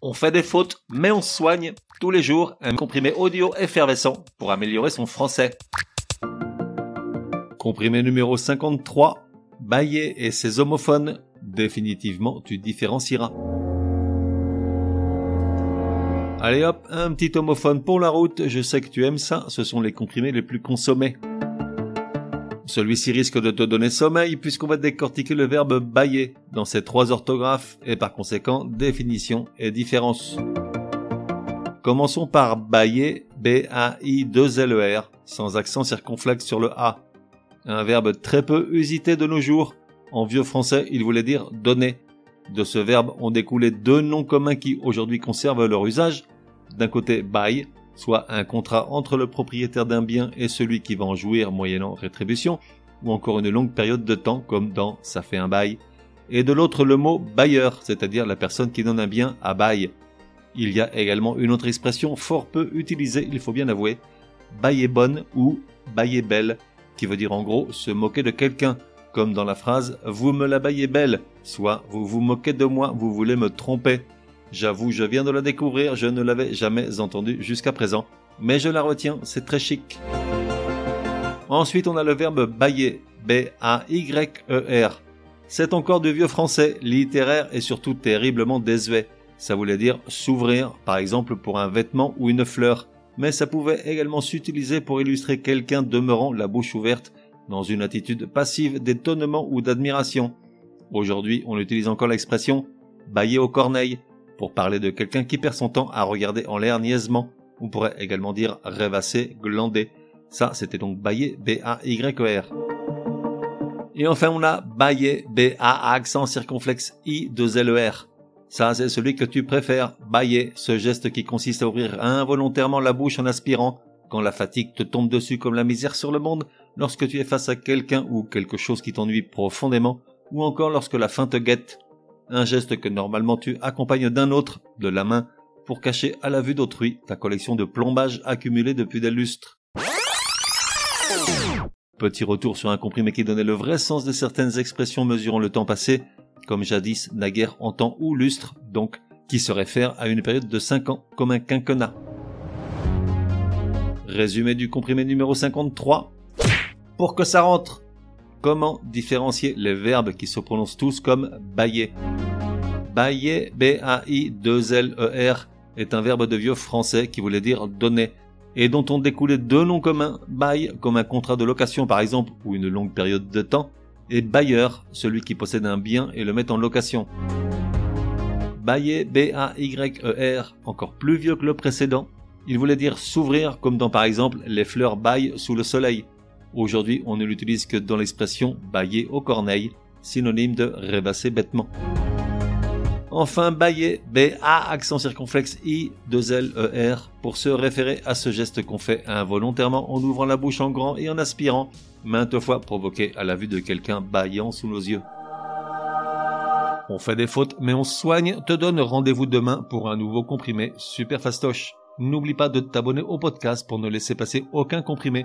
On fait des fautes, mais on soigne tous les jours un comprimé audio effervescent pour améliorer son français. Comprimé numéro 53, Baillet et ses homophones, définitivement tu différencieras. Allez hop, un petit homophone pour la route, je sais que tu aimes ça, ce sont les comprimés les plus consommés. Celui-ci risque de te donner sommeil puisqu'on va décortiquer le verbe bailler dans ses trois orthographes et par conséquent définition et différence. Commençons par bailler, B-A-I-2-L-E-R, sans accent circonflexe sur le A. Un verbe très peu usité de nos jours. En vieux français, il voulait dire donner. De ce verbe ont découlé deux noms communs qui aujourd'hui conservent leur usage. D'un côté, bail, soit un contrat entre le propriétaire d'un bien et celui qui va en jouir moyennant rétribution, ou encore une longue période de temps, comme dans ça fait un bail, et de l'autre le mot bailleur, c'est-à-dire la personne qui donne un bien à bail. Il y a également une autre expression fort peu utilisée, il faut bien avouer, bailler bonne ou bailler belle, qui veut dire en gros se moquer de quelqu'un, comme dans la phrase vous me la baillez belle, soit vous vous moquez de moi, vous voulez me tromper. J'avoue, je viens de la découvrir, je ne l'avais jamais entendue jusqu'à présent, mais je la retiens, c'est très chic. Ensuite, on a le verbe bailler, B-A-Y-E-R. C'est encore du vieux français, littéraire et surtout terriblement désuet. Ça voulait dire s'ouvrir, par exemple pour un vêtement ou une fleur, mais ça pouvait également s'utiliser pour illustrer quelqu'un demeurant la bouche ouverte dans une attitude passive d'étonnement ou d'admiration. Aujourd'hui, on utilise encore l'expression bailler au corneille pour parler de quelqu'un qui perd son temps à regarder en l'air niaisement. On pourrait également dire rêvasser, glander. Ça, c'était donc bailler, B-A-Y-E-R. Et enfin, on a bailler, B-A accent circonflexe I de L-E-R. Ça, c'est celui que tu préfères, bailler, ce geste qui consiste à ouvrir involontairement la bouche en aspirant, quand la fatigue te tombe dessus comme la misère sur le monde, lorsque tu es face à quelqu'un ou quelque chose qui t'ennuie profondément, ou encore lorsque la faim te guette, un geste que normalement tu accompagnes d'un autre, de la main, pour cacher à la vue d'autrui ta collection de plombage accumulé depuis des lustres. Petit retour sur un comprimé qui donnait le vrai sens de certaines expressions mesurant le temps passé, comme jadis, naguère en temps ou lustre, donc, qui se réfère à une période de 5 ans, comme un quinquennat. Résumé du comprimé numéro 53. Pour que ça rentre, Comment différencier les verbes qui se prononcent tous comme bailler? Bailler, B-A-I-2-L-E-R, est un verbe de vieux français qui voulait dire donner, et dont on découlait deux noms communs, bail comme un contrat de location par exemple, ou une longue période de temps, et bailleur, celui qui possède un bien et le met en location. Bailler, B-A-Y-E-R, encore plus vieux que le précédent, il voulait dire s'ouvrir comme dans par exemple les fleurs baillent sous le soleil, Aujourd'hui, on ne l'utilise que dans l'expression bailler au corneille, synonyme de rêvasser bêtement. Enfin, bailler, B-A, accent circonflexe I, 2 L, E, R, pour se référer à ce geste qu'on fait involontairement en ouvrant la bouche en grand et en aspirant, maintes fois provoqué à la vue de quelqu'un baillant sous nos yeux. On fait des fautes, mais on soigne, te donne rendez-vous demain pour un nouveau comprimé super fastoche. N'oublie pas de t'abonner au podcast pour ne laisser passer aucun comprimé.